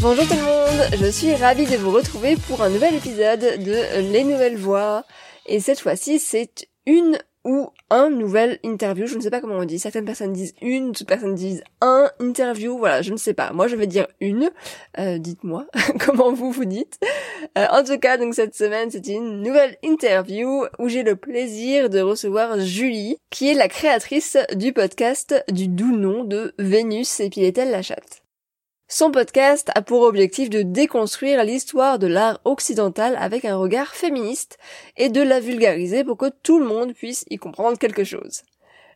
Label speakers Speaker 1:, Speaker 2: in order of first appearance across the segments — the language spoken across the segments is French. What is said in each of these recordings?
Speaker 1: Bonjour tout le monde, je suis ravie de vous retrouver pour un nouvel épisode de Les Nouvelles Voix. Et cette fois-ci, c'est une ou un nouvel interview, je ne sais pas comment on dit, certaines personnes disent une, d'autres personnes disent un interview, voilà, je ne sais pas. Moi je vais dire une, euh, dites-moi comment vous vous dites. Euh, en tout cas, donc cette semaine c'est une nouvelle interview où j'ai le plaisir de recevoir Julie, qui est la créatrice du podcast du doux nom de Vénus et Piletel la chatte. Son podcast a pour objectif de déconstruire l'histoire de l'art occidental avec un regard féministe et de la vulgariser pour que tout le monde puisse y comprendre quelque chose.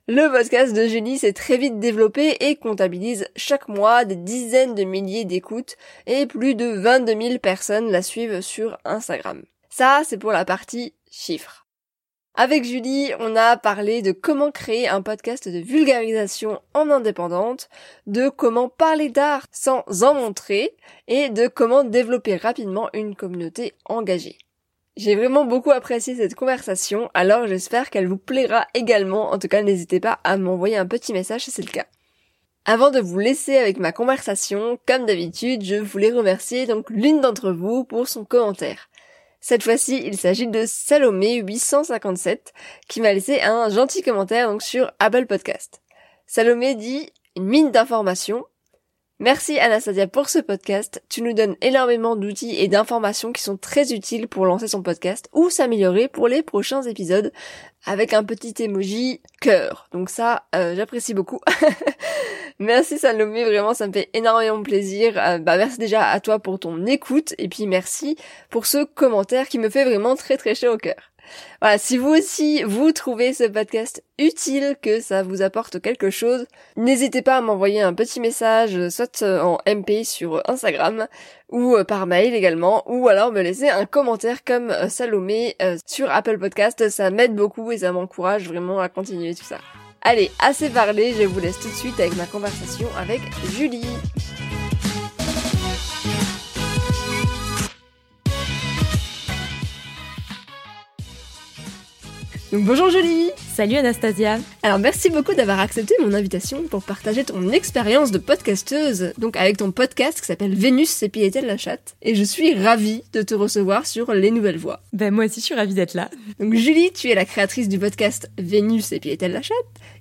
Speaker 1: Le podcast de Julie s'est très vite développé et comptabilise chaque mois des dizaines de milliers d'écoutes et plus de 22 000 personnes la suivent sur Instagram. Ça, c'est pour la partie chiffres. Avec Julie, on a parlé de comment créer un podcast de vulgarisation en indépendante, de comment parler d'art sans en montrer, et de comment développer rapidement une communauté engagée. J'ai vraiment beaucoup apprécié cette conversation, alors j'espère qu'elle vous plaira également. En tout cas, n'hésitez pas à m'envoyer un petit message si c'est le cas. Avant de vous laisser avec ma conversation, comme d'habitude, je voulais remercier donc l'une d'entre vous pour son commentaire. Cette fois-ci, il s'agit de Salomé857 qui m'a laissé un gentil commentaire donc sur Apple Podcast. Salomé dit une mine d'informations. Merci Anastasia pour ce podcast. Tu nous donnes énormément d'outils et d'informations qui sont très utiles pour lancer son podcast ou s'améliorer pour les prochains épisodes avec un petit emoji cœur. Donc ça, euh, j'apprécie beaucoup. merci Salomé, vraiment ça me fait énormément plaisir. Euh, bah merci déjà à toi pour ton écoute et puis merci pour ce commentaire qui me fait vraiment très très chaud au cœur. Voilà, si vous aussi vous trouvez ce podcast utile, que ça vous apporte quelque chose, n'hésitez pas à m'envoyer un petit message, soit euh, en MP sur Instagram ou euh, par mail également, ou alors me laisser un commentaire comme euh, Salomé sur Apple Podcast. Ça m'aide beaucoup et ça m'encourage vraiment à continuer tout ça. Allez, assez parlé, je vous laisse tout de suite avec ma conversation avec Julie. Donc bonjour Julie
Speaker 2: Salut Anastasia
Speaker 1: Alors merci beaucoup d'avoir accepté mon invitation pour partager ton expérience de podcasteuse, donc avec ton podcast qui s'appelle Vénus et Piétel la chatte. Et je suis ravie de te recevoir sur Les Nouvelles Voix.
Speaker 2: Ben moi aussi je suis ravie d'être là.
Speaker 1: Donc Julie, tu es la créatrice du podcast Vénus et Piétel la chatte,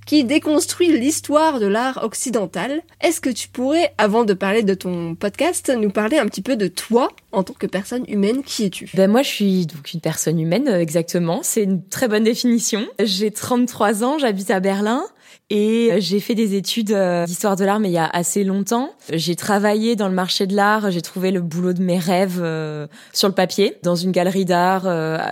Speaker 1: qui déconstruit l'histoire de l'art occidental. Est-ce que tu pourrais, avant de parler de ton podcast, nous parler un petit peu de toi en tant que personne humaine Qui es-tu?
Speaker 2: Ben moi je suis donc une personne humaine exactement, c'est une très bonne définition. J'ai 33 ans, j'habite à Berlin. Et euh, j'ai fait des études euh, d'histoire de l'art, mais il y a assez longtemps. J'ai travaillé dans le marché de l'art, j'ai trouvé le boulot de mes rêves euh, sur le papier, dans une galerie d'art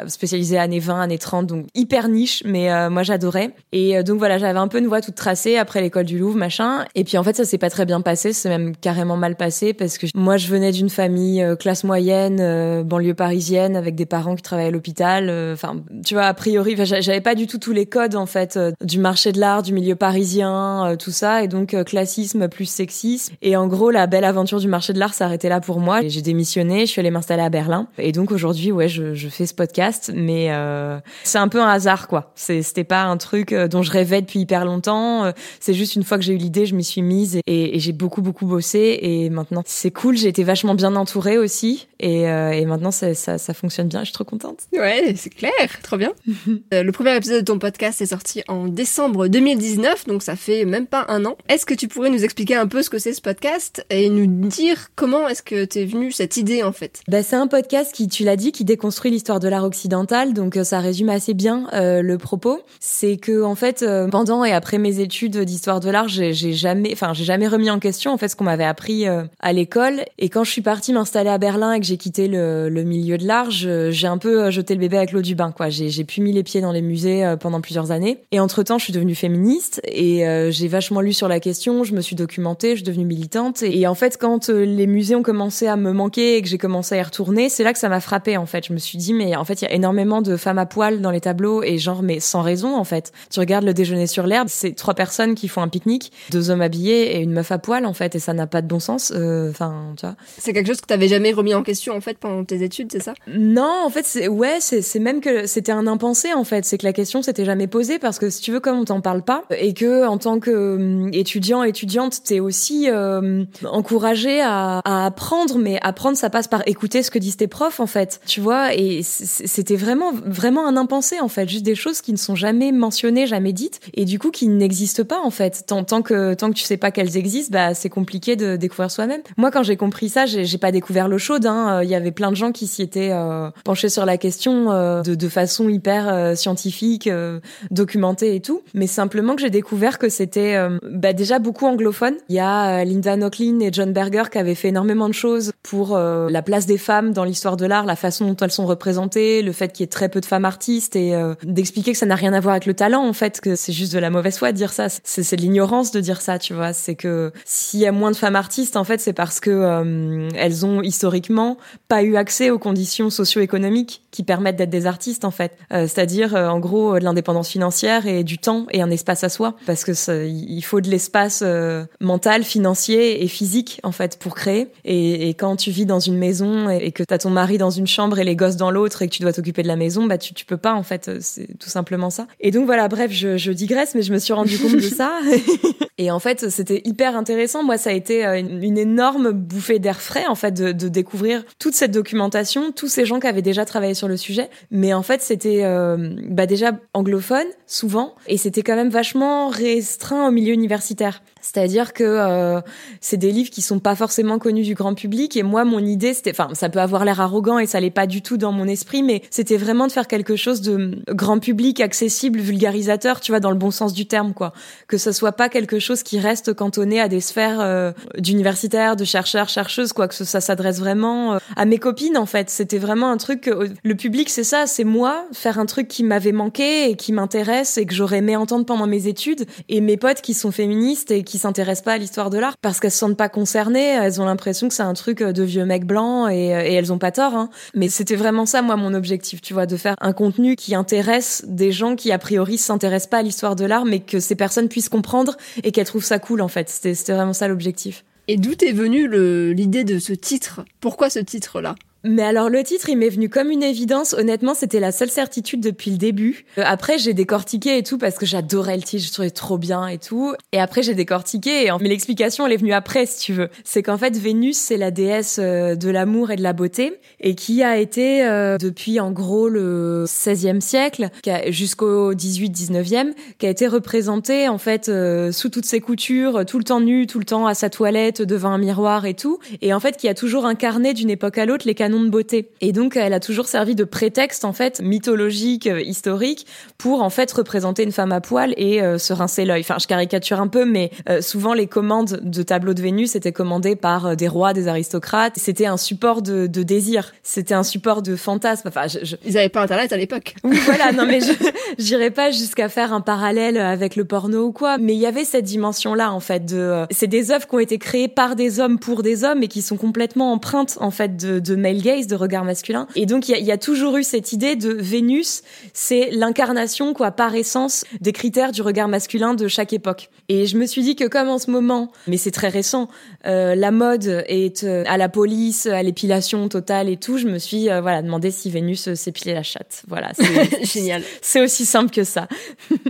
Speaker 2: spécialisée années 20, années 30, donc hyper niche, mais moi j'adorais. Et donc voilà, j'avais un peu une voie toute tracée après l'école du Louvre, machin. Et puis en fait, ça s'est pas très bien passé, c'est même carrément mal passé, parce que moi je venais d'une famille classe moyenne, banlieue parisienne, avec des parents qui travaillaient à l'hôpital. Enfin, tu vois, a priori, j'avais pas du tout tous les codes en fait du marché de l'art, du milieu parisien, euh, tout ça, et donc euh, classisme plus sexisme. Et en gros, la belle aventure du marché de l'art s'arrêtait là pour moi. J'ai démissionné, je suis allée m'installer à Berlin, et donc aujourd'hui, ouais, je, je, fais ce podcast, mais euh, c'est un peu un hasard, quoi. C'était pas un truc dont je rêvais depuis hyper longtemps. C'est juste une fois que j'ai eu l'idée, je m'y suis mise et, et j'ai beaucoup beaucoup bossé. Et maintenant, c'est cool. J'ai été vachement bien entourée aussi, et, et maintenant ça, ça, ça, fonctionne bien. Je suis trop contente.
Speaker 1: Ouais, c'est clair, trop bien. le premier épisode de ton podcast est sorti en décembre 2019 2019, donc ça fait même pas un an. Est-ce que tu pourrais nous expliquer un peu ce que c'est ce podcast et nous dire comment est-ce que t'es venue cette idée en fait?
Speaker 2: Bah, C'est un podcast qui, tu l'as dit, qui déconstruit l'histoire de l'art occidental, donc euh, ça résume assez bien euh, le propos. C'est que en fait, euh, pendant et après mes études d'histoire de l'art, j'ai jamais, enfin j'ai jamais remis en question en fait ce qu'on m'avait appris à l'école. Et quand je suis partie m'installer à Berlin et que j'ai quitté le, le, milieu de l'art, j'ai un peu jeté le bébé avec l'eau du bain. Quoi, j'ai pu mis les pieds dans les musées pendant plusieurs années. Et entre temps, je suis devenue féministe et j'ai vachement lu sur la question. Je me suis documentée, je suis devenue militante. Et, et en fait, quand les musées ont commencé à me manquer et que j'ai commencé à y retourner, c'est là que ça m'a frappé en fait. Je me suis dit mais en fait il y a énormément de femmes à poil dans les tableaux et genre mais sans raison en fait. Tu regardes le déjeuner sur l'herbe, c'est trois personnes qui font un pique-nique, deux hommes habillés et une meuf à poil en fait et ça n'a pas de bon sens. Euh, enfin tu vois.
Speaker 1: C'est quelque chose que t'avais jamais remis en question en fait pendant tes études, c'est ça?
Speaker 2: Non, en fait c'est ouais c'est c'est même que c'était un impensé en fait. C'est que la question s'était jamais posée parce que si tu veux comme on t'en parle pas et que en tant que hum, étudiant étudiante t'es aussi euh, encouragé à, à apprendre mais apprendre ça passe par écouter ce que disent tes profs en fait, tu vois? Et c'était vraiment vraiment un impensé en fait, juste des choses qui ne sont jamais mentionnées, jamais dites, et du coup qui n'existent pas en fait. Tant, tant que tant que tu sais pas qu'elles existent, bah c'est compliqué de découvrir soi-même. Moi quand j'ai compris ça, j'ai pas découvert l'eau chaude. Hein. Il y avait plein de gens qui s'y étaient euh, penchés sur la question euh, de, de façon hyper euh, scientifique, euh, documentée et tout. Mais simplement que j'ai découvert que c'était bah, déjà beaucoup anglophone. Il y a Linda Nochlin et John Berger qui avaient fait énormément de choses pour la place des femmes dans l'histoire de l'art, la façon dont elles sont représentées, le fait qu'il y ait très peu de femmes artistes et euh, d'expliquer que ça n'a rien à voir avec le talent en fait, que c'est juste de la mauvaise foi de dire ça, c'est de l'ignorance de dire ça, tu vois. C'est que s'il y a moins de femmes artistes en fait, c'est parce que euh, elles ont historiquement pas eu accès aux conditions socio-économiques qui permettent d'être des artistes en fait. Euh, c'est-à-dire en gros de l'indépendance financière et du temps et un espace à soi parce que il faut de l'espace mental, financier et physique en fait pour créer. Et, et quand tu vis dans une maison et, que t'as ton mari dans une chambre et les gosses dans l'autre et que tu dois t'occuper de la maison, bah tu, tu peux pas en fait, c'est tout simplement ça. Et donc voilà, bref, je, je digresse, mais je me suis rendu compte de ça. et en fait, c'était hyper intéressant. Moi, ça a été euh, une, énorme bouffée d'air frais en fait de, de, découvrir toute cette documentation, tous ces gens qui avaient déjà travaillé sur le sujet. Mais en fait, c'était euh, bah déjà anglophone souvent et c'était quand même vachement restreint au milieu universitaire. C'est-à-dire que euh, c'est des livres qui sont pas forcément connus du grand public et moi mon idée c'était enfin ça peut avoir l'air arrogant et ça l'est pas du tout dans mon esprit mais c'était vraiment de faire quelque chose de grand public, accessible, vulgarisateur, tu vois dans le bon sens du terme quoi. Que ce soit pas quelque chose qui reste cantonné à des sphères euh, d'universitaires, de chercheurs, chercheuses quoi que ça s'adresse vraiment euh, à mes copines en fait. C'était vraiment un truc le public c'est ça, c'est moi faire un truc qui m'avait manqué et qui m'intéresse et que j'aurais aimé entendre pendant mes études et mes potes qui sont féministes et qui s'intéressent pas à l'histoire de l'art parce qu'elles se sentent pas concernées, elles ont l'impression que c'est un truc de vieux mecs blancs et, et elles ont pas tort. Hein. Mais c'était vraiment ça, moi, mon objectif, tu vois, de faire un contenu qui intéresse des gens qui a priori s'intéressent pas à l'histoire de l'art, mais que ces personnes puissent comprendre et qu'elles trouvent ça cool en fait. C'était vraiment ça l'objectif.
Speaker 1: Et d'où est venue l'idée de ce titre? Pourquoi ce titre-là?
Speaker 2: Mais alors le titre, il m'est venu comme une évidence. Honnêtement, c'était la seule certitude depuis le début. Euh, après, j'ai décortiqué et tout parce que j'adorais le titre, je trouvais trop bien et tout. Et après, j'ai décortiqué. Mais l'explication, elle est venue après, si tu veux. C'est qu'en fait, Vénus, c'est la déesse euh, de l'amour et de la beauté et qui a été euh, depuis en gros le 16e siècle jusqu'au 18-19e, qui a été représentée en fait sous toutes ses coutures, tout le temps nue, tout le temps à sa toilette devant un miroir et tout. Et en fait, qui a toujours incarné d'une époque à l'autre les canons de beauté. Et donc, elle a toujours servi de prétexte, en fait, mythologique, euh, historique, pour, en fait, représenter une femme à poil et euh, se rincer l'œil. Enfin, je caricature un peu, mais euh, souvent, les commandes de tableaux de Vénus étaient commandées par des rois, des aristocrates. C'était un support de, de désir. C'était un support de fantasme. Enfin, je,
Speaker 1: Ils n'avaient pas Internet à l'époque.
Speaker 2: Oui, voilà. Non, mais je j'irais pas jusqu'à faire un parallèle avec le porno ou quoi. Mais il y avait cette dimension-là, en fait. de C'est des œuvres qui ont été créées par des hommes pour des hommes et qui sont complètement empreintes, en fait, de, de male gaze, de regard masculin. Et donc, il y, a, toujours eu cette idée de Vénus, c'est l'incarnation, quoi, par essence, des critères du regard masculin de chaque époque. Et je me suis dit que comme en ce moment, mais c'est très récent, euh, la mode est euh, à la police, à l'épilation totale et tout, je me suis euh, voilà demandé si Vénus s'épilait la chatte. Voilà,
Speaker 1: c'est génial.
Speaker 2: C'est aussi simple que ça.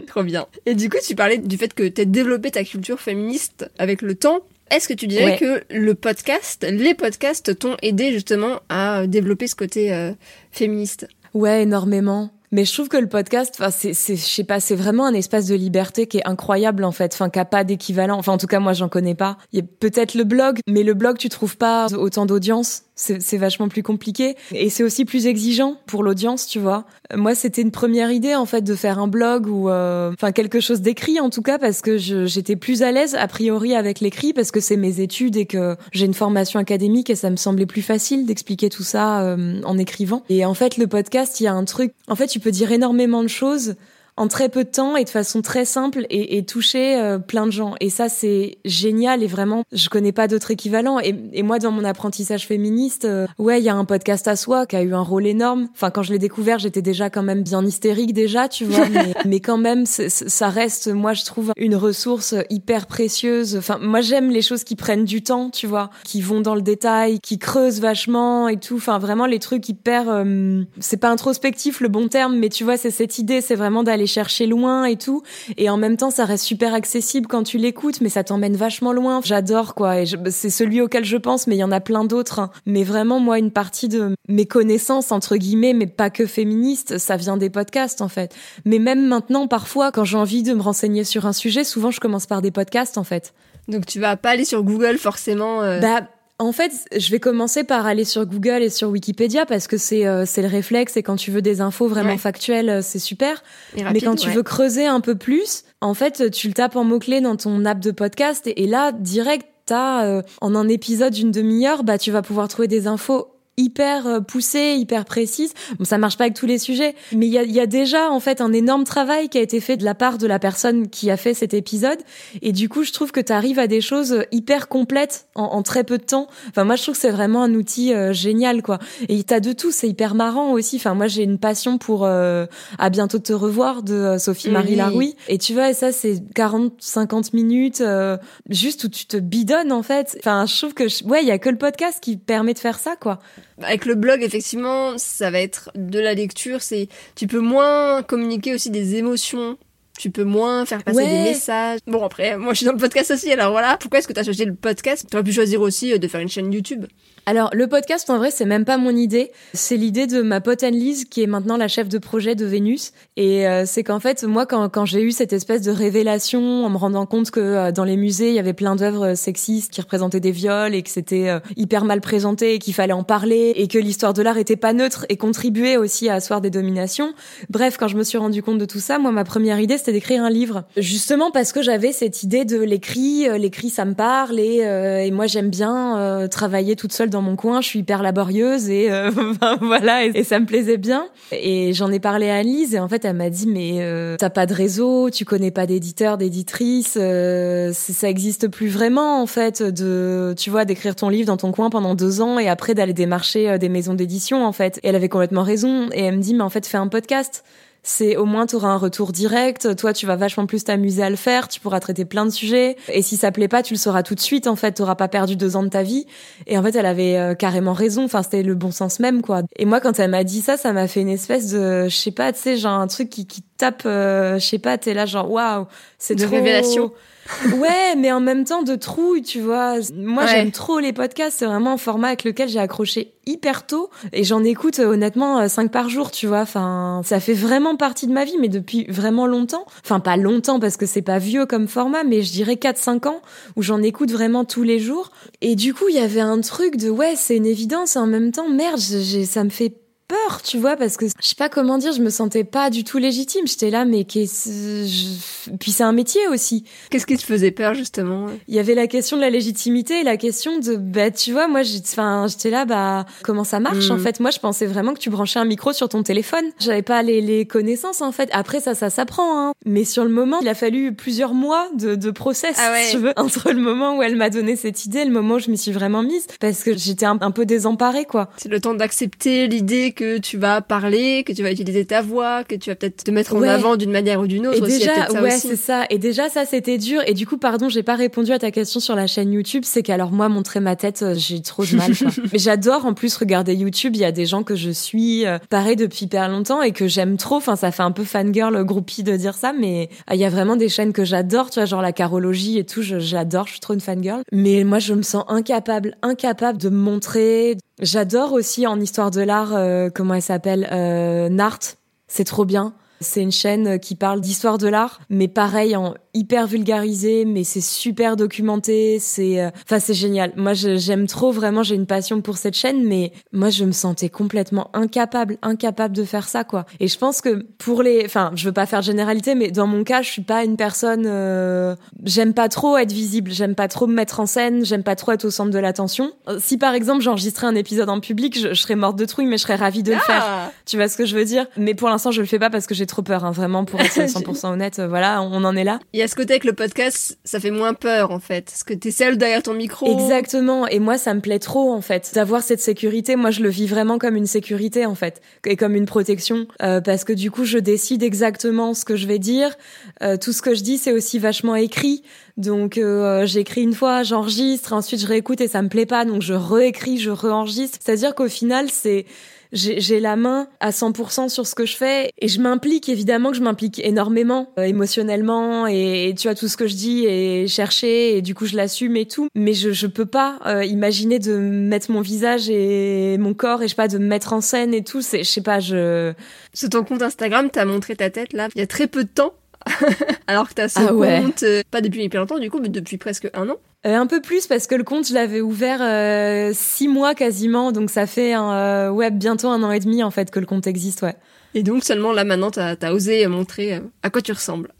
Speaker 1: Trop bien. Et du coup, tu parlais du fait que tu as développé ta culture féministe avec le temps. Est-ce que tu dirais que le podcast, les podcasts t'ont aidé justement à développer ce côté euh, féministe?
Speaker 2: Ouais, énormément. Mais je trouve que le podcast, enfin, c'est, c'est, je sais pas, c'est vraiment un espace de liberté qui est incroyable en fait, enfin, qui a pas d'équivalent. Enfin, en tout cas, moi, j'en connais pas. Il y a peut-être le blog, mais le blog, tu trouves pas autant d'audience? C'est, vachement plus compliqué et c'est aussi plus exigeant pour l'audience, tu vois. Moi, c'était une première idée en fait de faire un blog ou, euh, enfin, quelque chose d'écrit en tout cas parce que j'étais plus à l'aise a priori avec l'écrit parce que c'est mes études et que j'ai une formation académique et ça me semblait plus facile d'expliquer tout ça euh, en écrivant. Et en fait, le podcast, il y a un truc. En fait, tu peux dire énormément de choses en très peu de temps et de façon très simple et, et toucher euh, plein de gens. Et ça, c'est génial et vraiment, je connais pas d'autre équivalent. Et, et, moi, dans mon apprentissage féministe, euh, ouais, il y a un podcast à soi qui a eu un rôle énorme. Enfin, quand je l'ai découvert, j'étais déjà quand même bien hystérique déjà, tu vois. mais, mais, quand même, ça reste, moi, je trouve une ressource hyper précieuse. Enfin, moi, j'aime les choses qui prennent du temps, tu vois, qui vont dans le détail, qui creusent vachement et tout. Enfin, vraiment les trucs hyper, euh, c'est pas introspectif le bon terme, mais tu vois, c'est cette idée, c'est vraiment d'aller chercher loin et tout. Et en même temps, ça reste super accessible quand tu l'écoutes, mais ça t'emmène vachement loin. J'adore quoi. Et c'est celui auquel je pense, mais il y en a plein d'autres. Hein. Mais vraiment, moi, une partie de mes connaissances entre guillemets, mais pas que féministes, ça vient des podcasts en fait. Mais même maintenant, parfois, quand j'ai envie de me renseigner sur un sujet, souvent je commence par des podcasts en fait.
Speaker 1: Donc tu vas pas aller sur Google forcément. Euh...
Speaker 2: Bah en fait, je vais commencer par aller sur Google et sur Wikipédia parce que c'est euh, c'est le réflexe et quand tu veux des infos vraiment factuelles, euh, c'est super. Mais quand tu veux creuser un peu plus, en fait, tu le tapes en mots clés dans ton app de podcast et, là direct t'as euh, en un épisode d'une demi-heure, bah tu vas pouvoir trouver des infos hyper euh, poussée, hyper précise. Bon, ça marche pas avec tous les sujets, mais il y a, y a, déjà en fait un énorme travail qui a été fait de la part de la personne qui a fait cet épisode. Et du coup, je trouve que tu arrives à des choses hyper complètes en, en, très peu de temps. Enfin, moi, je trouve que c'est vraiment un outil euh, génial, quoi. Et t'as de tout, c'est hyper marrant aussi. Enfin, moi, j'ai une passion pour euh, À bientôt te revoir de Sophie Marie Laroui. Et tu vois, ça, c'est 40, 50 minutes juste où tu te bidonnes en fait. Enfin, je trouve que ouais, il y a que le podcast qui permet de faire ça, quoi.
Speaker 1: Avec le blog, effectivement, ça va être de la lecture. C'est, tu peux moins communiquer aussi des émotions. Tu peux moins faire passer des messages. Bon, après, moi, je suis dans le podcast aussi, alors voilà. Pourquoi est-ce que tu as choisi le podcast? Tu aurais pu choisir aussi euh, de faire une chaîne YouTube.
Speaker 2: Alors le podcast en vrai c'est même pas mon idée, c'est l'idée de ma pote Anne-Lise qui est maintenant la chef de projet de Vénus et euh, c'est qu'en fait moi quand, quand j'ai eu cette espèce de révélation en me rendant compte que euh, dans les musées il y avait plein d'œuvres sexistes qui représentaient des viols et que c'était euh, hyper mal présenté et qu'il fallait en parler et que l'histoire de l'art était pas neutre et contribuait aussi à asseoir des dominations. Bref, quand je me suis rendu compte de tout ça, moi ma première idée c'était d'écrire un livre. Justement parce que j'avais cette idée de l'écrit, l'écrit ça me parle et, et moi j'aime bien travailler toute seule mon coin, je suis hyper laborieuse et euh, voilà et, ça me plaisait bien. Et j'en ai parlé à Alice et en fait elle m'a dit mais euh, t'as pas de réseau, tu connais pas d'éditeur, d'éditrice, euh, ça existe plus vraiment en fait de tu vois d'écrire ton livre dans ton coin pendant deux ans et après d'aller démarcher des maisons d'édition en fait. Et elle avait complètement raison et elle me dit mais en fait fais un podcast c'est au moins tu auras un retour direct. Toi, tu vas vachement plus t'amuser à le faire. Tu pourras traiter plein de sujets. Et si ça plaît pas, tu le sauras tout de suite. En fait, t'auras pas perdu deux ans de ta vie. Et en fait, elle avait euh, carrément raison. Enfin, c'était le bon sens même, quoi. Et moi, quand elle m'a dit ça, ça m'a fait une espèce de, je sais pas, tu sais, genre un truc qui, qui tape, euh, je sais pas, t'es là genre waouh, c'est de
Speaker 1: révélation
Speaker 2: ouais, mais en même temps de trouille, tu vois. Moi, j'aime trop les podcasts. C'est vraiment un format avec lequel j'ai accroché hyper tôt et j'en écoute euh, honnêtement euh, cinq par jour, tu vois. Enfin, ça fait vraiment partie de ma vie, mais depuis vraiment longtemps. Enfin, pas longtemps parce que c'est pas vieux comme format, mais je dirais 4-5 ans où j'en écoute vraiment tous les jours. Et du coup, il y avait un truc de ouais, c'est une évidence. Et en même temps, merde, ça me fait peur, tu vois, parce que je sais pas comment dire, je me sentais pas du tout légitime. J'étais là, mais qu'est-ce... Puis c'est un métier aussi.
Speaker 1: Qu'est-ce qui te faisait peur, justement?
Speaker 2: Il y avait la question de la légitimité et la question de, bah, tu vois, moi, j'étais là, bah, comment ça marche, en hmm. fait? Moi, je pensais vraiment que tu branchais un micro sur ton téléphone. J'avais pas les, les, connaissances, en fait. Après, ça, ça s'apprend, hein. Mais sur le moment, il a fallu plusieurs mois de, de process, ah si tu veux, entre le moment où elle m'a donné cette idée et le moment où je m'y suis vraiment mise. Parce que j'étais un, un peu désemparée, quoi.
Speaker 1: C'est le temps d'accepter l'idée que tu vas parler, que tu vas utiliser ta voix, que tu vas peut-être te mettre en avant d'une manière ou d'une autre.
Speaker 2: Et déjà, ouais, c'est ça. Et déjà, ça, c'était dur. Et du coup, pardon, j'ai pas répondu à ta question sur la chaîne YouTube. C'est qu'alors moi, montrer ma tête, euh, j'ai trop de mal. Quoi. Mais j'adore en plus regarder YouTube. Il y a des gens que je suis, euh, pareil depuis hyper longtemps et que j'aime trop. Enfin, ça fait un peu fangirl groupie de dire ça, mais euh, il y a vraiment des chaînes que j'adore. Tu vois, genre la carologie et tout. J'adore. Je suis trop une fangirl. Mais moi, je me sens incapable, incapable de me montrer. J'adore aussi en histoire de l'art, comment elle s'appelle euh, Nart C'est trop bien. C'est une chaîne qui parle d'histoire de l'art, mais pareil en hyper vulgarisé, mais c'est super documenté. C'est, euh, enfin, c'est génial. Moi, j'aime trop vraiment. J'ai une passion pour cette chaîne, mais moi, je me sentais complètement incapable, incapable de faire ça, quoi. Et je pense que pour les, enfin, je veux pas faire généralité, mais dans mon cas, je suis pas une personne. Euh... J'aime pas trop être visible. J'aime pas trop me mettre en scène. J'aime pas trop être au centre de l'attention. Euh, si par exemple j'enregistrais un épisode en public, je, serais morte de trouille, mais je serais ravie de le faire.
Speaker 1: Ah
Speaker 2: tu vois ce que je veux dire? Mais pour l'instant, je le fais pas parce que j'ai trop peur, hein, vraiment, pour être 100% honnête. Euh, voilà, on en est là.
Speaker 1: Il y a ce côté avec le podcast, ça fait moins peur, en fait. Parce que t'es seule derrière ton micro.
Speaker 2: Exactement. Et moi, ça me plaît trop, en fait. D'avoir cette sécurité. Moi, je le vis vraiment comme une sécurité, en fait. Et comme une protection. Euh, parce que du coup, je décide exactement ce que je vais dire. Euh, tout ce que je dis, c'est aussi vachement écrit. Donc euh, j'écris une fois, j'enregistre, ensuite je réécoute et ça me plaît pas, donc je réécris, je réenregistre. C'est-à-dire qu'au final, c'est j'ai la main à 100% sur ce que je fais et je m'implique évidemment que je m'implique énormément euh, émotionnellement et, tu vois tout ce que je dis et chercher et du coup je l'assume et tout. Mais je je peux pas euh, imaginer de mettre mon visage et mon corps et je sais pas de me mettre en scène et tout. C'est je sais pas je
Speaker 1: sur ton compte Instagram t'as montré ta tête là. Il y a très peu de temps. Alors que t'as ce
Speaker 2: ah ouais.
Speaker 1: compte euh, pas depuis hyper longtemps du coup mais depuis presque un an
Speaker 2: euh, un peu plus parce que le compte je l'avais ouvert euh, six mois quasiment, donc ça fait un, euh, ouais bientôt un an et demi en fait que le compte existe, ouais.
Speaker 1: Et donc seulement là maintenant t'as as osé montrer à quoi tu ressembles.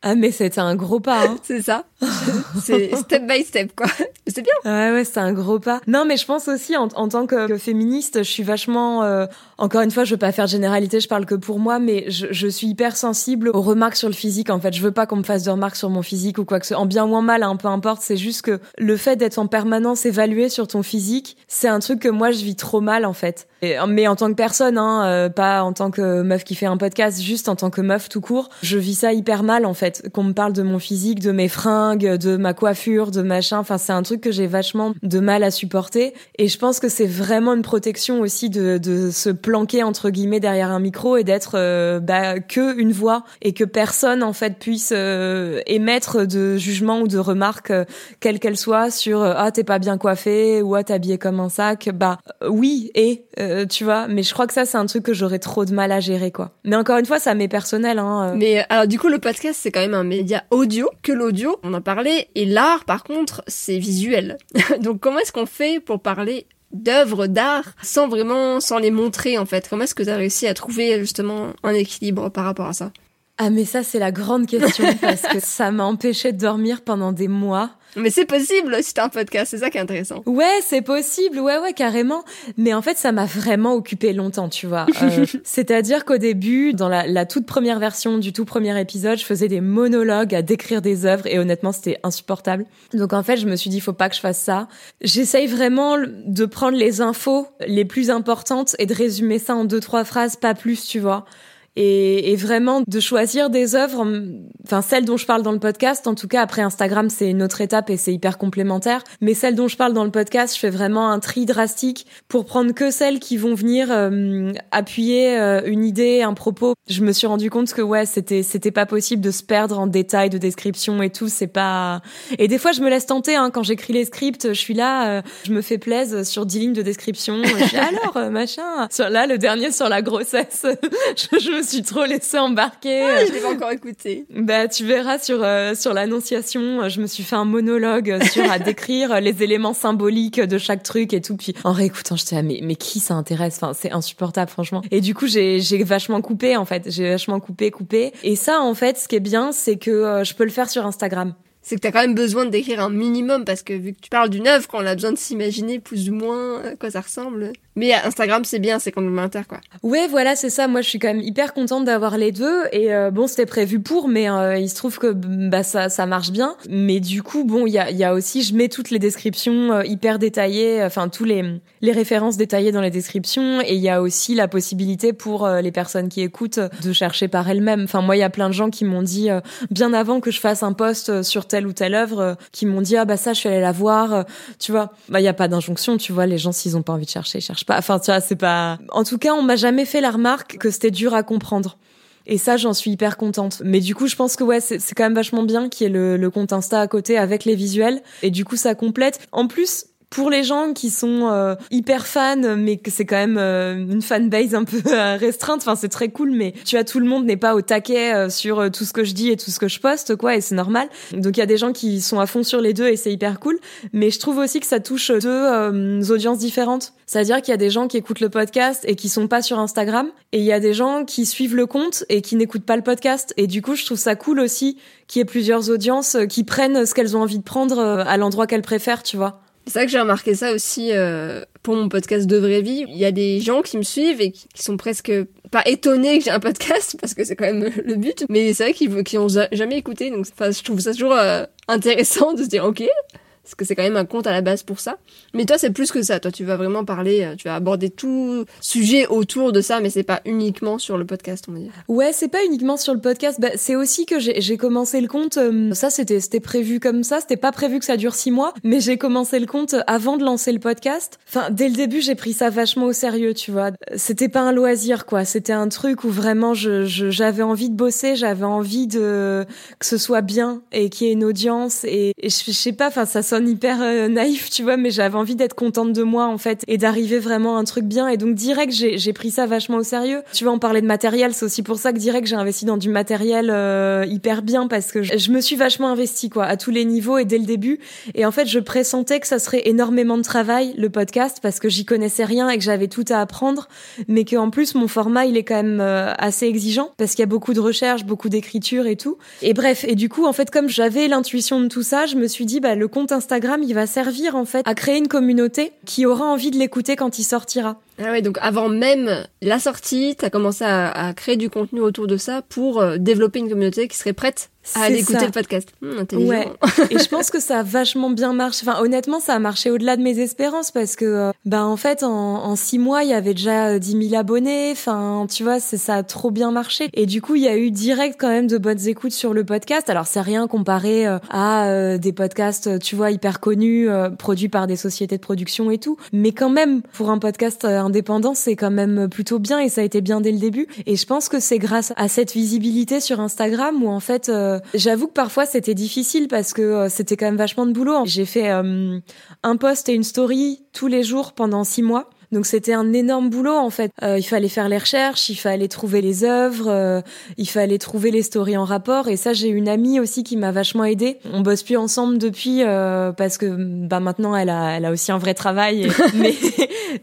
Speaker 2: Ah mais c'était un gros pas. Hein.
Speaker 1: c'est ça. c'est step by step quoi. C'est bien.
Speaker 2: Ouais ouais c'est un gros pas. Non mais je pense aussi en, en tant que, féministe, je suis vachement. Euh, encore une fois, je veux pas faire de généralité, je parle que pour moi, mais je, je, suis hyper sensible aux remarques sur le physique. En fait, je veux pas qu'on me fasse de remarques sur mon physique ou quoi que ce soit. En bien ou en mal, hein, peu importe. C'est juste que le fait d'être en permanence évalué sur ton physique, c'est un truc que moi je vis trop mal en fait. Mais en tant que personne, hein, euh, pas en tant que meuf qui fait un podcast, juste en tant que meuf tout court, je vis ça hyper mal en fait qu'on me parle de mon physique, de mes de ma coiffure, de machin. Enfin, c'est un truc que j'ai vachement de mal à supporter. Et je pense que c'est vraiment une protection aussi de, de se planquer entre guillemets derrière un micro et d'être euh, bah, que une voix et que personne en fait puisse euh, émettre de jugement ou de remarques euh, quelles qu'elles soient sur ah t'es pas bien coiffé ou ah t'es habillé comme un sac. Bah oui et tu vois. Mais je crois que ça c'est un truc que j'aurais trop de mal à gérer quoi. Mais encore une fois ça m'est personnel. Hein,
Speaker 1: Mais alors du coup le podcast c'est quand même un média audio que l'audio, en parlait, et l'art par contre c'est visuel. Donc comment est-ce qu'on fait pour parler d'œuvres d'art sans vraiment, sans les montrer en fait? Comment est-ce que tu as réussi à trouver justement un équilibre par rapport à ça?
Speaker 2: Ah mais ça c'est la grande question parce que ça m'a empêché de dormir pendant des mois.
Speaker 1: Mais c'est possible si t'as un podcast, c'est ça qui est intéressant.
Speaker 2: Ouais, c'est possible, ouais, ouais, carrément. Mais en fait, ça m'a vraiment occupé longtemps, tu vois. Euh, C'est-à-dire qu'au début, dans la, la, toute première version du tout premier épisode, je faisais des monologues à décrire des œuvres et honnêtement, c'était insupportable. Donc en fait, je me suis dit, faut pas que je fasse ça. J'essaye vraiment de prendre les infos les plus importantes et de résumer ça en deux, trois phrases, pas plus, tu vois et, et, vraiment de choisir des œuvres, enfin celles dont je parle dans le podcast. En tout cas, après Instagram, c'est une autre étape et c'est hyper complémentaire. Mais celles dont je parle dans le podcast, je fais vraiment un tri drastique pour prendre que celles qui vont venir euh, appuyer euh, une idée, un propos. Je me suis rendu compte que ouais, c'était c'était pas possible de se perdre en détails de description et tout. C'est pas. Et des fois, je me laisse tenter hein, quand j'écris les scripts. Je suis là, euh, je me fais plaisir sur dix lignes de description. Je dis, alors machin. Sur là, le dernier sur la grossesse. je, je me suis trop laissé embarquer.
Speaker 1: Ah, je l'ai pas encore écouté.
Speaker 2: Bah, tu verras sur euh, sur l'annonciation, je me suis fait un monologue sur à décrire les éléments symboliques de chaque truc et tout. Puis en réécoutant, j'étais là, mais mais qui ça intéresse? Enfin, c'est insupportable, franchement. Et du coup, j'ai j'ai vachement coupé en fait. J'ai vachement coupé, coupé. Et ça, en fait, ce qui est bien, c'est que euh, je peux le faire sur Instagram
Speaker 1: c'est que t'as quand même besoin de décrire un minimum parce que vu que tu parles d'une œuvre, on a besoin de s'imaginer plus ou moins à quoi ça ressemble. Mais Instagram, c'est bien, c'est complémentaire, quoi.
Speaker 2: Ouais, voilà, c'est ça. Moi, je suis quand même hyper contente d'avoir les deux. Et euh, bon, c'était prévu pour, mais euh, il se trouve que bah ça, ça marche bien. Mais du coup, bon, il y a, y a aussi, je mets toutes les descriptions euh, hyper détaillées, enfin tous les les références détaillées dans les descriptions. Et il y a aussi la possibilité pour les personnes qui écoutent de chercher par elles-mêmes. Enfin, moi, il y a plein de gens qui m'ont dit bien avant que je fasse un post sur telle ou telle œuvre, qui m'ont dit ah bah ça, je suis allée la voir. tu vois, bah il y a pas d'injonction. Tu vois, les gens s'ils ont pas envie de chercher, ils cherchent Enfin, tu vois, c'est pas. En tout cas, on m'a jamais fait la remarque que c'était dur à comprendre. Et ça, j'en suis hyper contente. Mais du coup, je pense que ouais, c'est quand même vachement bien qu'il y ait le, le compte Insta à côté avec les visuels. Et du coup, ça complète. En plus, pour les gens qui sont euh, hyper fans, mais que c'est quand même euh, une fanbase un peu restreinte. Enfin, c'est très cool, mais tu as tout le monde n'est pas au taquet sur tout ce que je dis et tout ce que je poste, quoi, et c'est normal. Donc il y a des gens qui sont à fond sur les deux et c'est hyper cool. Mais je trouve aussi que ça touche deux audiences différentes. C'est-à-dire qu'il y a des gens qui écoutent le podcast et qui sont pas sur Instagram, et il y a des gens qui suivent le compte et qui n'écoutent pas le podcast. Et du coup, je trouve ça cool aussi qu'il y ait plusieurs audiences qui prennent ce qu'elles ont envie de prendre à l'endroit qu'elles préfèrent, tu vois.
Speaker 1: C'est vrai que j'ai remarqué ça aussi euh, pour mon podcast de vraie vie. Il y a des gens qui me suivent et qui sont presque pas étonnés que j'ai un podcast parce que c'est quand même le but, mais c'est vrai qu'ils qui ont jamais écouté. Donc, je trouve ça toujours euh, intéressant de se dire ok, parce que c'est quand même un compte à la base pour ça. Mais toi, c'est plus que ça. Toi, tu vas vraiment parler, euh, tu vas aborder tout sujet autour de ça, mais c'est pas uniquement sur le podcast, on va dire.
Speaker 2: Ouais, c'est pas uniquement sur le podcast. Bah, c'est aussi que j'ai commencé le compte. Euh, ça, c'était c'était prévu comme ça. C'était pas prévu que ça dure six mois, mais j'ai commencé le compte avant de lancer le podcast. Enfin, dès le début, j'ai pris ça vachement au sérieux, tu vois. C'était pas un loisir, quoi. C'était un truc où vraiment, j'avais envie de bosser, j'avais envie de que ce soit bien et qu'il y ait une audience. Et, je sais pas, enfin, ça sonne hyper euh, naïf, tu vois, mais j'avais envie d'être contente de moi en fait et d'arriver vraiment à un truc bien. Et donc direct, j'ai pris ça vachement au sérieux. Tu vois, on parlait de matériel, c'est aussi pour ça que direct j'ai investi dans du matériel euh, hyper bien parce que je, me suis vachement investi quoi à tous les niveaux et dès le début. Et en fait, je pressentais que ça serait énormément de travail le podcast parce que j'y connaissais rien et que j'avais tout à apprendre, mais que en plus mon format il est quand même euh, assez exigeant parce qu'il y a beaucoup de recherche, beaucoup d'écriture et tout. Et bref, et du coup en fait comme j'avais l'intuition de tout ça, je me suis dit bah le compte Instagram, il va servir en fait à créer une communauté qui aura envie de l'écouter quand il sortira.
Speaker 1: Ah ouais, donc avant même la sortie, tu as commencé à, créer du contenu autour de ça pour euh, développer une communauté qui serait prête à aller écouter le podcast. Hmm,
Speaker 2: ouais. Et je pense que ça a vachement bien marché. Enfin, honnêtement, ça a marché au-delà de mes espérances parce que, euh, bah, en fait, en, en, six mois, il y avait déjà 10 euh, 000 abonnés. Enfin, tu vois, ça a trop bien marché. Et du coup, il y a eu direct quand même de bonnes écoutes sur le podcast. Alors, c'est rien comparé à des podcasts, tu vois, hyper connus, produits par des sociétés de production et tout. Mais quand même, pour un podcast indépendance, c'est quand même plutôt bien et ça a été bien dès le début. Et je pense que c'est grâce à cette visibilité sur Instagram où en fait, euh, j'avoue que parfois c'était difficile parce que euh, c'était quand même vachement de boulot. J'ai fait euh, un post et une story tous les jours pendant six mois. Donc c'était un énorme boulot en fait. Euh, il fallait faire les recherches, il fallait trouver les œuvres, euh, il fallait trouver les stories en rapport. Et ça, j'ai une amie aussi qui m'a vachement aidée. On bosse plus ensemble depuis euh, parce que bah maintenant elle a, elle a aussi un vrai travail. mais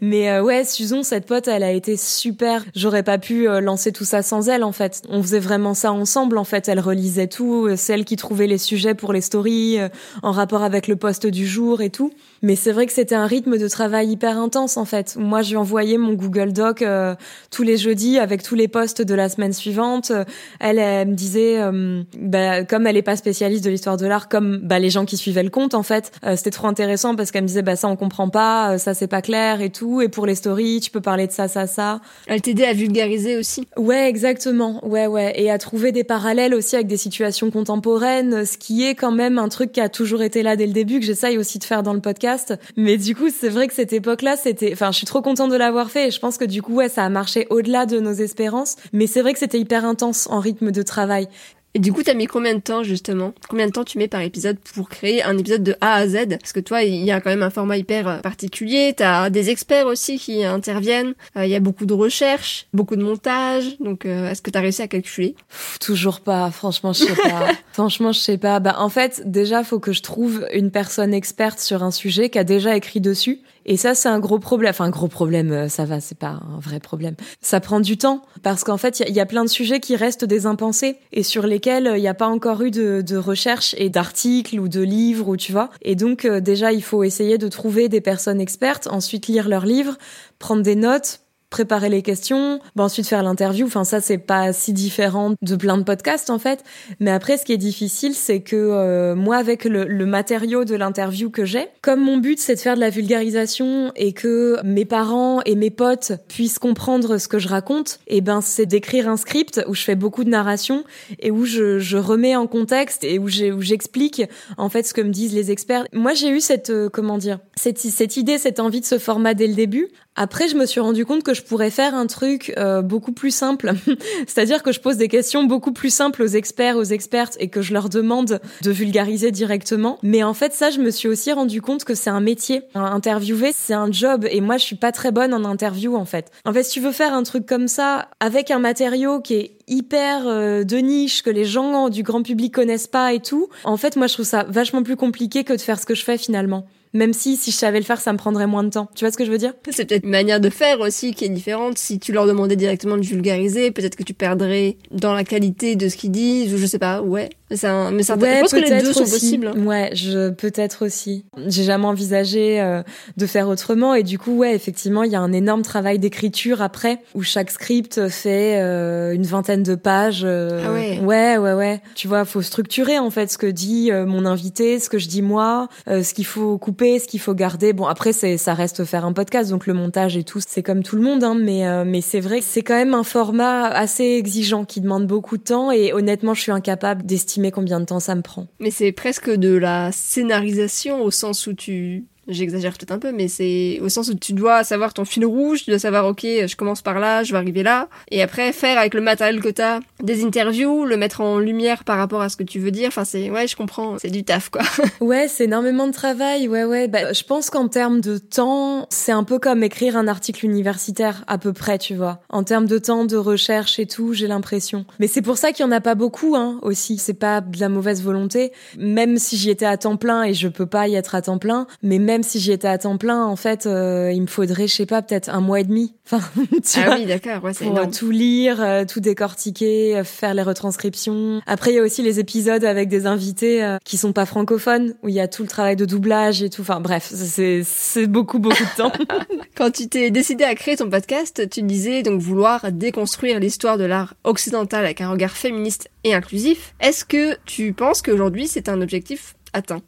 Speaker 2: mais ouais, Susan, cette pote, elle a été super. J'aurais pas pu lancer tout ça sans elle en fait. On faisait vraiment ça ensemble en fait. Elle relisait tout, celle qui trouvait les sujets pour les stories en rapport avec le poste du jour et tout. Mais c'est vrai que c'était un rythme de travail hyper intense en fait. Moi, je lui envoyais mon Google Doc euh, tous les jeudis avec tous les posts de la semaine suivante. Elle, elle me disait, euh, bah, comme elle est pas spécialiste de l'histoire de l'art, comme bah, les gens qui suivaient le compte, en fait, euh, c'était trop intéressant parce qu'elle me disait, bah ça on comprend pas, ça c'est pas clair et tout. Et pour les stories, tu peux parler de ça, ça, ça.
Speaker 1: Elle t'aidait à vulgariser aussi.
Speaker 2: Ouais, exactement. Ouais, ouais, et à trouver des parallèles aussi avec des situations contemporaines, ce qui est quand même un truc qui a toujours été là dès le début, que j'essaye aussi de faire dans le podcast. Mais du coup, c'est vrai que cette époque-là, c'était, enfin, je suis trop contente de l'avoir fait et je pense que du coup, ouais, ça a marché au-delà de nos espérances. Mais c'est vrai que c'était hyper intense en rythme de travail.
Speaker 1: Et du coup, t'as mis combien de temps justement? Combien de temps tu mets par épisode pour créer un épisode de A à Z? Parce que toi, il y a quand même un format hyper euh, particulier. T'as des experts aussi qui interviennent. Euh, il y a beaucoup de recherches, beaucoup de montage. Donc, euh, est-ce que t'as réussi à calculer?
Speaker 2: Toujours pas. Franchement, je sais pas. franchement, je sais pas. Bah, en fait, déjà, faut que je trouve une personne experte sur un sujet qui a déjà écrit dessus et ça, c'est un gros problème. Enfin, un gros problème, euh, ça va, c'est pas un vrai problème. Ça prend du temps parce qu'en fait, il y, a plein de sujets qui restent des impensés et sur lesquels euh, il n'y a pas encore eu de, de recherche et d'articles ou de livres ou tu vois. Et donc, euh, déjà, il faut essayer de trouver des personnes expertes, ensuite lire leurs livres, prendre des notes, préparer les questions, bah ensuite faire l'interview. Enfin ça c'est pas si différent de plein de podcasts en fait. Mais après ce qui est difficile c'est que euh, moi avec le, le matériau de l'interview que j'ai, comme mon but c'est de faire de la vulgarisation et que mes parents et mes potes puissent comprendre ce que je raconte, et eh ben c'est d'écrire un script où je fais beaucoup de narration et où je, je remets en contexte et où j'explique en fait ce que me disent les experts. Moi j'ai eu cette euh, comment dire cette, cette idée, cette envie de ce format dès le début Après, je me suis rendu compte que je pourrais faire un truc euh, beaucoup plus simple, c'est-à-dire que je pose des questions beaucoup plus simples aux experts, aux expertes, et que je leur demande de vulgariser directement. Mais en fait, ça, je me suis aussi rendu compte que c'est un métier. Interviewer, c'est un job, et moi, je suis pas très bonne en interview, en fait. En fait, si tu veux faire un truc comme ça avec un matériau qui est hyper euh, de niche que les gens du grand public connaissent pas et tout. En fait, moi, je trouve ça vachement plus compliqué que de faire ce que je fais finalement. Même si, si je savais le faire, ça me prendrait moins de temps. Tu vois ce que je veux dire?
Speaker 1: C'est peut-être une manière de faire aussi qui est différente. Si tu leur demandais directement de vulgariser, peut-être que tu perdrais dans la qualité de ce qu'ils disent, ou je sais pas, ouais. Un, mais ça,
Speaker 2: ouais,
Speaker 1: je pense que les deux sont possibles.
Speaker 2: Ouais, je peut-être aussi. J'ai jamais envisagé euh, de faire autrement et du coup, ouais, effectivement, il y a un énorme travail d'écriture après où chaque script fait euh, une vingtaine de pages. Euh,
Speaker 1: ah ouais.
Speaker 2: Ouais, ouais, ouais. Tu vois, faut structurer en fait ce que dit mon invité, ce que je dis moi, ce qu'il faut couper, ce qu'il faut garder. Bon, après, c'est ça reste faire un podcast, donc le montage et tout, c'est comme tout le monde, hein, mais mais c'est vrai c'est quand même un format assez exigeant qui demande beaucoup de temps et honnêtement, je suis incapable d'estimer combien de temps ça me prend.
Speaker 1: Mais c'est presque de la scénarisation au sens où tu J'exagère peut-être un peu, mais c'est au sens où tu dois savoir ton fil rouge, tu dois savoir, ok, je commence par là, je vais arriver là, et après faire avec le matériel que t'as des interviews, le mettre en lumière par rapport à ce que tu veux dire. Enfin, c'est, ouais, je comprends, c'est du taf, quoi.
Speaker 2: ouais, c'est énormément de travail, ouais, ouais. Bah, je pense qu'en termes de temps, c'est un peu comme écrire un article universitaire, à peu près, tu vois. En termes de temps, de recherche et tout, j'ai l'impression. Mais c'est pour ça qu'il y en a pas beaucoup, hein, aussi. C'est pas de la mauvaise volonté. Même si j'y étais à temps plein et je peux pas y être à temps plein, mais même si j'y étais à temps plein, en fait, euh, il me faudrait, je sais pas, peut-être un mois et demi. Enfin,
Speaker 1: tu ah oui, d'accord, ouais,
Speaker 2: pour tout lire, euh, tout décortiquer, euh, faire les retranscriptions. Après, il y a aussi les épisodes avec des invités qui sont pas francophones, où il y a tout le travail de doublage et tout. Enfin, bref, c'est c'est beaucoup beaucoup de temps.
Speaker 1: Quand tu t'es décidé à créer ton podcast, tu disais donc vouloir déconstruire l'histoire de l'art occidental avec un regard féministe et inclusif. Est-ce que tu penses qu'aujourd'hui c'est un objectif atteint?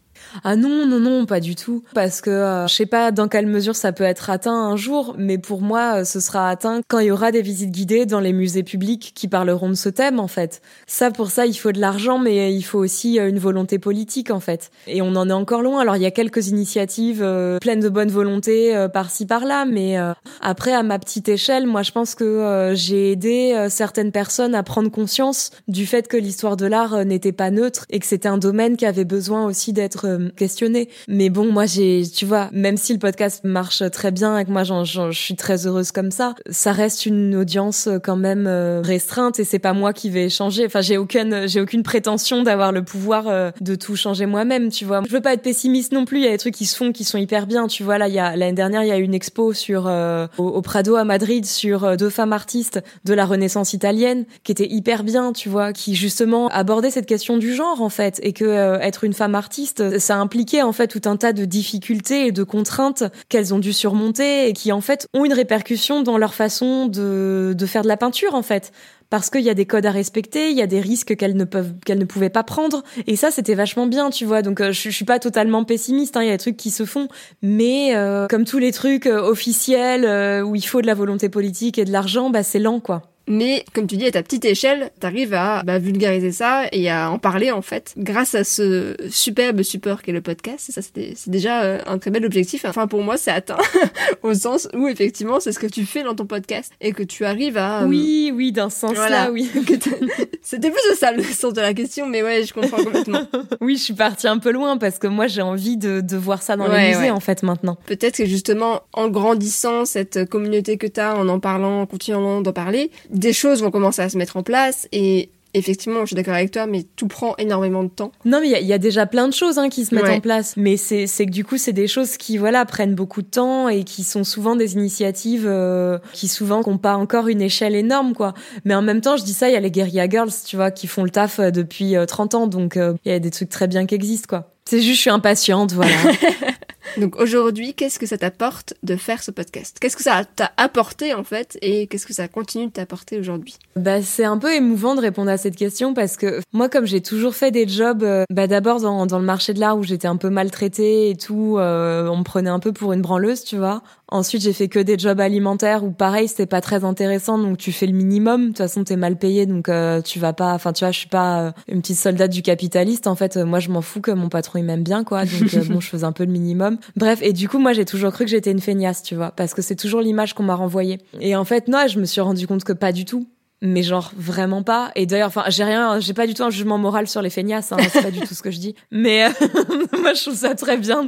Speaker 2: Ah non, non, non, pas du tout. Parce que euh, je sais pas dans quelle mesure ça peut être atteint un jour, mais pour moi, euh, ce sera atteint quand il y aura des visites guidées dans les musées publics qui parleront de ce thème, en fait. Ça, pour ça, il faut de l'argent, mais il faut aussi euh, une volonté politique, en fait. Et on en est encore loin. Alors, il y a quelques initiatives pleines de bonne volonté par-ci, par-là, mais après, à ma petite échelle, moi, je pense que j'ai aidé certaines personnes à prendre conscience du fait que l'histoire de l'art n'était pas neutre et que c'était un domaine qui avait besoin aussi d'être euh, questionner. Mais bon, moi, j'ai, tu vois, même si le podcast marche très bien et que moi, je suis très heureuse comme ça, ça reste une audience euh, quand même euh, restreinte et c'est pas moi qui vais changer. Enfin, j'ai aucune, j'ai aucune prétention d'avoir le pouvoir de tout changer moi-même, tu vois. Je veux pas être pessimiste non plus. Il y a des trucs qui se font qui sont hyper bien, tu vois. Là, il y a l'année dernière, il y a eu une expo sur au, Prado à Madrid sur deux femmes artistes de la Renaissance italienne qui était hyper bien, tu vois, qui justement abordait cette question du genre en fait et que être une femme artiste ça impliquait en fait tout un tas de difficultés et de contraintes qu'elles ont dû surmonter et qui en fait ont une répercussion dans leur façon de, faire de la peinture en fait parce qu'il y a des codes à respecter, il y a des risques qu'elles ne peuvent, qu'elles ne pouvaient pas prendre. Et ça, c'était vachement bien, tu vois. Donc, euh, je, je, suis pas totalement pessimiste. Hein, il y a des trucs qui se font, mais euh, comme tous les trucs euh, officiels où il faut de la volonté politique et de l'argent, bah c'est lent, quoi.
Speaker 1: Mais comme tu dis, à ta petite échelle, t'arrives à bah, vulgariser ça et à en parler en fait, grâce à ce superbe support qu'est le podcast. Ça, c'est déjà euh, un très bel objectif. Enfin, pour moi, c'est atteint au sens où effectivement, c'est ce que tu fais dans ton podcast et que tu arrives à.
Speaker 2: Euh, oui, oui, d'un sens-là, oui.
Speaker 1: C'était plus ça le sens de la question, mais ouais, je comprends complètement.
Speaker 2: oui, je suis partie un peu loin parce que moi, j'ai envie de, de, voir ça dans les musées en fait maintenant.
Speaker 1: Peut-être que justement, en grandissant cette communauté que t'as, en en parlant, en continuant d'en parler des choses vont commencer à se mettre en place et Effectivement, je suis d'accord avec toi, mais tout prend énormément de temps.
Speaker 2: Non, mais il y, a déjà plein de choses hein, qui se mettent en place. Mais c'est que du coup, c'est des choses qui voilà prennent beaucoup de temps et qui sont souvent des initiatives euh, qui souvent n'ont pas encore une échelle énorme, quoi. Mais en même temps, je dis ça, il y a les Guerilla Girls, tu vois, qui font le taf euh, depuis 30 euh, ans, donc il y a des trucs très bien qui existent, quoi. C'est juste, je suis impatiente, voilà.
Speaker 1: Donc aujourd'hui, qu'est-ce que ça t'apporte de faire ce podcast? Qu'est-ce que ça t'a apporté en fait et qu'est-ce que ça continue de t'apporter aujourd'hui?
Speaker 2: Bah c'est un peu émouvant de répondre à cette question parce que moi comme j'ai toujours fait des jobs, euh, bah d'abord dans, le marché de l'art où j'étais un peu maltraitée et tout, euh, on me prenait un peu pour une branleuse, tu vois. Ensuite, j'ai fait que des jobs alimentaires où pareil, c'était pas très intéressant, donc tu fais le minimum. De toute façon, t'es mal payé, donc euh, tu vas pas. Enfin, tu vois, je suis pas euh, une petite soldate du capitaliste. En fait, euh, moi, je m'en fous que mon patron il m'aime bien, quoi. Donc bon, je faisais un peu le minimum. Bref, et du coup, moi, j'ai toujours cru que j'étais une feignasse, tu vois, parce que c'est toujours l'image qu'on m'a renvoyée. Et en fait, non, je me suis rendu compte que pas du tout mais genre vraiment pas. Et d'ailleurs enfin j'ai rien j'ai pas du tout un jugement moral sur les feignasses hein, c'est pas du tout ce que je dis. Mais euh, moi je trouve ça très bien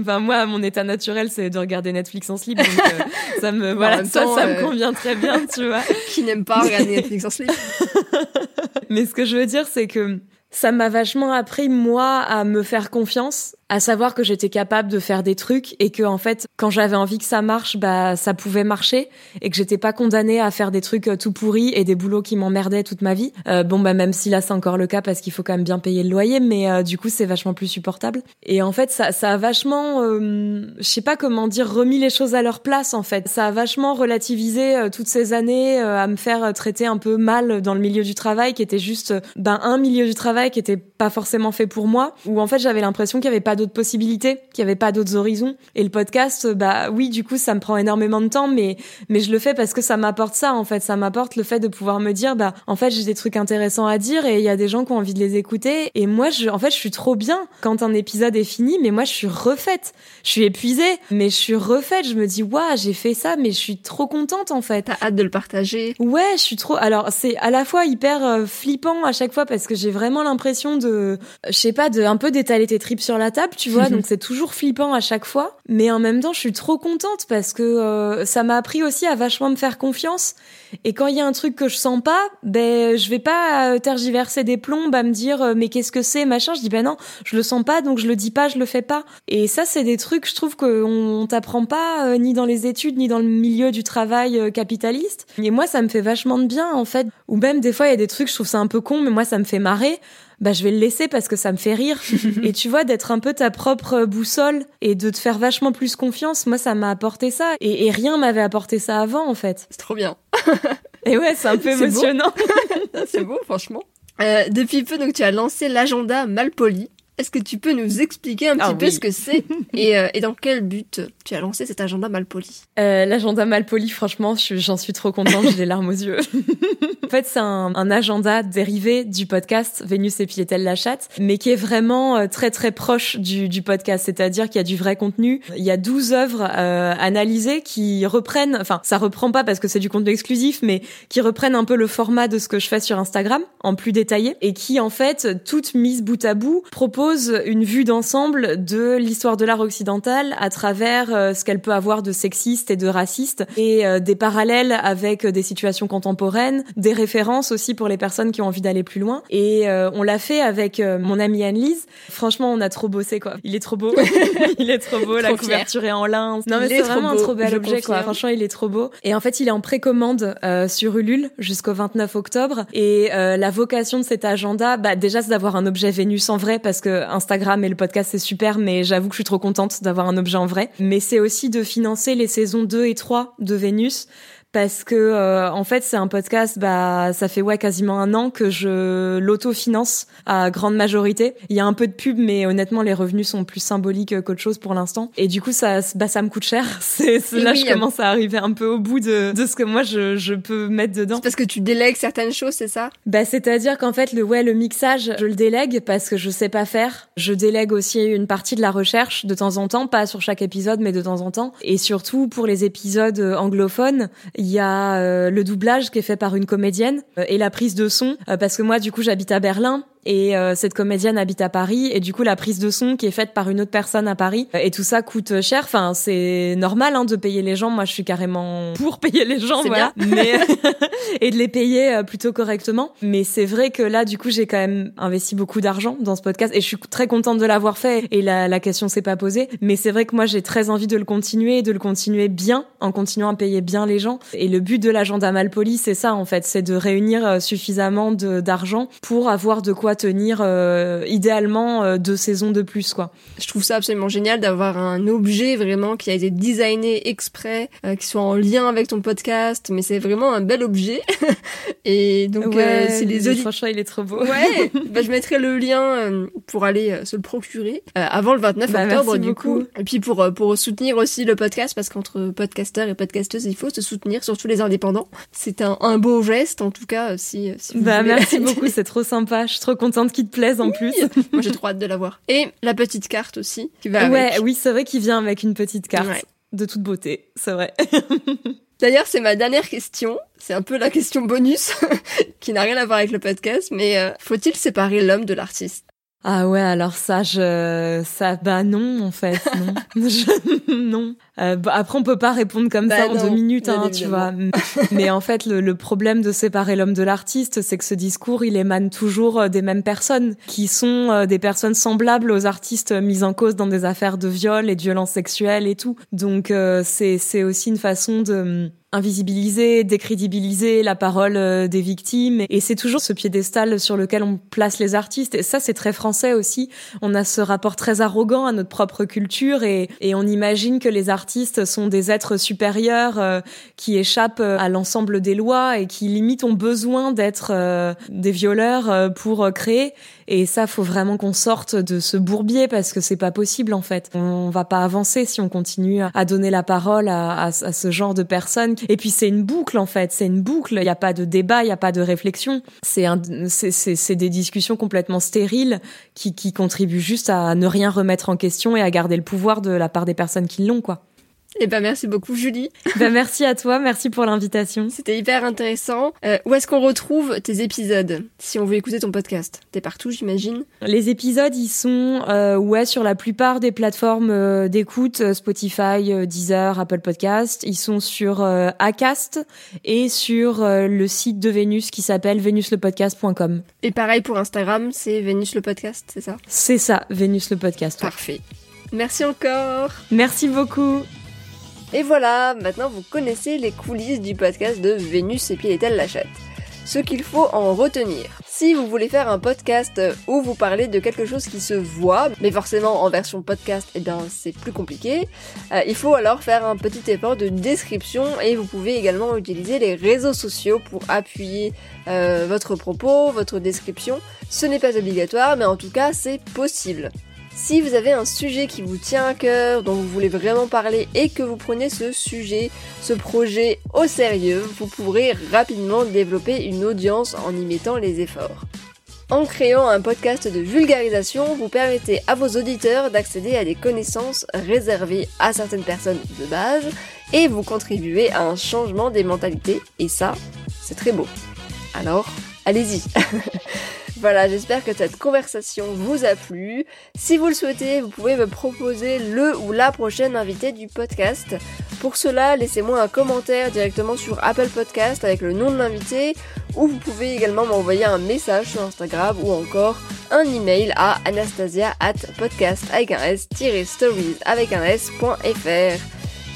Speaker 2: enfin moi mon état naturel c'est de regarder Netflix en slip. Donc euh, ça me voilà ça ça me euh, convient très bien tu vois.
Speaker 1: Qui n'aime pas regarder Netflix en slip.
Speaker 2: Mais ce que je veux dire c'est que ça m'a vachement appris moi à me faire confiance à savoir que j'étais capable de faire des trucs et que en fait quand j'avais envie que ça marche bah ça pouvait marcher et que j'étais pas condamnée à faire des trucs euh, tout pourris et des boulots qui m'emmerdaient toute ma vie. Euh, bon bah même si là c'est encore le cas parce qu'il faut quand même bien payer le loyer mais euh, du coup c'est vachement plus supportable. Et en fait ça ça a vachement je sais pas comment dire remis les choses à leur place en fait. Ça a vachement relativisé toutes ces années à me faire traiter un peu mal dans le milieu du travail qui était juste ben un milieu du travail qui était pas forcément fait pour moi où en fait j'avais l'impression qu'il y avait pas d'autres possibilités, qu'il n'y avait pas d'autres horizons. Et le podcast, bah oui, du coup, ça me prend énormément de temps, mais mais je le fais parce que ça m'apporte ça en fait. Ça m'apporte le fait de pouvoir me dire, bah en fait, j'ai des trucs intéressants à dire et il y a des gens qui ont envie de les écouter. Et moi, je, en fait, je suis trop bien quand un épisode est fini, mais moi, je suis refaite. Je suis épuisée, mais je suis refaite. Je me dis, waouh, j'ai fait ça, mais je suis trop contente en fait.
Speaker 1: T'as hâte de le partager.
Speaker 2: Ouais, je suis trop. Alors, c'est à la fois hyper euh, flippant à chaque fois parce que j'ai vraiment l'impression de, je sais pas, de un peu d'étaler tes tripes sur la table tu vois, donc c'est toujours flippant à chaque fois. Mais en même temps, je suis trop contente parce que euh, ça m'a appris aussi à vachement me faire confiance. Et quand il y a un truc que je sens pas, ben je vais pas euh, tergiverser des plombs à me dire euh, mais qu'est-ce que c'est machin. Je dis ben non, je le sens pas donc je le dis pas, je le fais pas. Et ça c'est des trucs je trouve qu'on t'apprend pas ni dans les études ni dans le milieu du travail capitaliste. Et moi ça me fait vachement de bien en fait. Ou même des fois il y a des trucs je trouve ça un peu con mais moi ça me fait marrer bah je vais le laisser parce que ça me fait rire. et tu vois, d'être un peu ta propre boussole et de te faire vachement plus confiance, moi ça m'a apporté ça. Et, et rien m'avait apporté ça avant en fait.
Speaker 1: C'est trop bien.
Speaker 2: et ouais, c'est un peu émotionnant.
Speaker 1: c'est beau, franchement. Euh, depuis peu, donc tu as lancé l'agenda Malpoli. Est-ce que tu peux nous expliquer un petit ah peu ce que c'est et, euh, et, dans quel but tu as lancé cet agenda Malpoli
Speaker 2: euh, L'agenda Malpoli, franchement, j'en suis trop contente, j'ai les larmes aux yeux. en fait, c'est un, un, agenda dérivé du podcast Vénus et Piétel la chatte, mais qui est vraiment euh, très très proche du, du podcast, c'est-à-dire qu'il y a du vrai contenu. Il y a 12 œuvres euh, analysées qui reprennent, enfin, ça reprend pas parce que c'est du contenu exclusif, mais qui reprennent un peu le format de ce que je fais sur Instagram, en plus détaillé, et qui, en fait, toutes mises bout à bout, proposent une vue d'ensemble de l'histoire de l'art occidental à travers euh, ce qu'elle peut avoir de sexiste et de raciste et euh, des parallèles avec des situations contemporaines, des références aussi pour les personnes qui ont envie d'aller plus loin. Et euh, on l'a fait avec mon amie Anne-Lise. Franchement, on a trop bossé quoi. Il est trop beau. il est trop beau. la couverture est en lin. Non mais c'est vraiment un trop bel objet quoi. Franchement, il est trop beau. Et en fait, il est en précommande sur Ulule jusqu'au 29 octobre. Et la vocation de cet agenda, bah déjà c'est d'avoir un objet Vénus en vrai parce que Instagram et le podcast c'est super, mais j'avoue que je suis trop contente d'avoir un objet en vrai. Mais c'est aussi de financer les saisons 2 et 3 de Vénus parce que euh, en fait c'est un podcast bah ça fait ouais quasiment un an que je l'autofinance à grande majorité. Il y a un peu de pub mais honnêtement les revenus sont plus symboliques qu'autre chose pour l'instant. Et du coup ça bah ça me coûte cher. C'est là je commence à arriver un peu au bout de, de ce que moi je, je peux mettre dedans.
Speaker 1: Parce que tu délègues certaines choses c'est ça?
Speaker 2: Bah c'est à dire qu'en fait le ouais le mixage je le délègue parce que je sais pas faire. Je délègue aussi une partie de la recherche de temps en temps pas sur chaque épisode mais de temps en temps. Et surtout pour les épisodes anglophones il y a euh, le doublage qui est fait par une comédienne euh, et la prise de son euh, parce que moi du coup j'habite à Berlin et euh, cette comédienne habite à Paris et du coup la prise de son qui est faite par une autre personne à Paris et tout ça coûte cher. Enfin c'est normal hein, de payer les gens. Moi je suis carrément pour payer les gens voilà. mais et de les payer euh, plutôt correctement. Mais c'est vrai que là du coup j'ai quand même investi beaucoup d'argent dans ce podcast et je suis très contente de l'avoir fait. Et la, la question s'est pas posée. Mais c'est vrai que moi j'ai très envie de le continuer et de le continuer bien en continuant à payer bien les gens. Et le but de l'agenda Malpoli c'est ça en fait. C'est de réunir euh, suffisamment d'argent pour avoir de quoi doit tenir idéalement deux saisons de plus, quoi.
Speaker 1: Je trouve ça absolument génial d'avoir un objet vraiment qui a été designé exprès, qui soit en lien avec ton podcast, mais c'est vraiment un bel objet. et donc,
Speaker 2: c'est les auditeurs. Franchement, il est trop beau.
Speaker 1: Ouais. bah, je mettrai le lien pour aller se le procurer avant le 29 bah, octobre, du coup. Et puis pour pour soutenir aussi le podcast, parce qu'entre podcasteurs et podcasteuses, il faut se soutenir, surtout les indépendants. C'est un, un beau geste, en tout cas, si, si vous
Speaker 2: Bah, merci beaucoup, c'est trop sympa. Je suis trop contente qu'il te plaise en plus.
Speaker 1: Moi, j'ai trop hâte de l'avoir. Et la petite carte aussi, qui va
Speaker 2: ouais, oui, c'est vrai qu'il vient avec une petite carte. De toute beauté, c'est vrai.
Speaker 1: D'ailleurs, c'est ma dernière question. C'est un peu la question bonus, qui n'a rien à voir avec le podcast, mais euh, faut-il séparer l'homme de l'artiste?
Speaker 2: Ah ouais, alors ça, je, ça, bah non, en fait, non, non. Euh, bah, après, on peut pas répondre comme bah ça en deux minutes, hein, tu vois. Mais en fait, le, problème de séparer l'homme de l'artiste, c'est que ce discours, il émane toujours euh, des mêmes personnes, qui sont euh, des personnes semblables aux artistes mis en cause dans des affaires de viol et de violences sexuelles et tout. Donc, c'est, c'est aussi une façon de invisibiliser, décrédibiliser la parole euh, des victimes. Et c'est toujours ce piédestal sur lequel on place les artistes. Et ça, c'est très français aussi. On a ce rapport très arrogant à notre propre culture et, et on imagine que les artistes sont des êtres supérieurs euh, qui échappent euh, à l'ensemble des lois et qui limite ont besoin d'être des violeurs pour créer. Et ça, faut vraiment qu'on sorte de ce bourbier parce que c'est pas possible en fait. On va pas avancer si on continue à donner la parole à, ce genre de personnes. Et puis c'est une boucle en fait, c'est une boucle. Il n'y a pas de débat, il n'y a pas de réflexion. C'est c'est des discussions complètement stériles qui, qui contribuent juste à ne rien remettre en question et à garder le pouvoir de la part des personnes qui l'ont quoi.
Speaker 1: Eh ben merci beaucoup Julie.
Speaker 2: Ben merci à toi, merci pour l'invitation.
Speaker 1: C'était hyper intéressant. Euh, où est-ce qu'on retrouve tes épisodes si on veut écouter ton podcast? T'es partout j'imagine.
Speaker 2: Les épisodes ils sont euh, ouais sur la plupart des plateformes euh, d'écoute Spotify, Deezer, Apple Podcast. Ils sont sur Acast et sur le site de Vénus qui s'appelle venuslepodcast.com.
Speaker 1: Et pareil pour Instagram, c'est Vénus le podcast, c'est ça?
Speaker 2: C'est ça, Vénus le podcast.
Speaker 1: Parfait. Merci encore.
Speaker 2: Merci beaucoup.
Speaker 1: Et voilà, maintenant vous connaissez les coulisses du podcast de Vénus et Pied la chatte. Ce qu'il faut en retenir. Si vous voulez faire un podcast où vous parlez de quelque chose qui se voit, mais forcément en version podcast, eh bien c'est plus compliqué, euh, il faut alors faire un petit effort de description et vous pouvez également utiliser les réseaux sociaux pour appuyer euh, votre propos, votre description. Ce n'est pas obligatoire, mais en tout cas c'est possible. Si vous avez un sujet qui vous tient à cœur, dont vous voulez vraiment parler et que vous prenez ce sujet, ce projet au sérieux, vous pourrez rapidement développer une audience en y mettant les efforts. En créant un podcast de vulgarisation, vous permettez à vos auditeurs d'accéder à des connaissances réservées à certaines personnes de base et vous contribuez à un changement des mentalités et ça, c'est très beau. Alors, allez-y Voilà, j'espère que cette conversation vous a plu. Si vous le souhaitez, vous pouvez me proposer le ou la prochaine invitée du podcast. Pour cela, laissez-moi un commentaire directement sur Apple Podcast avec le nom de l'invité ou vous pouvez également m'envoyer un message sur Instagram ou encore un email à anastasia at podcast avec un s-stories avec un s.fr.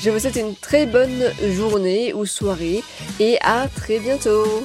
Speaker 1: Je vous souhaite une très bonne journée ou soirée et à très bientôt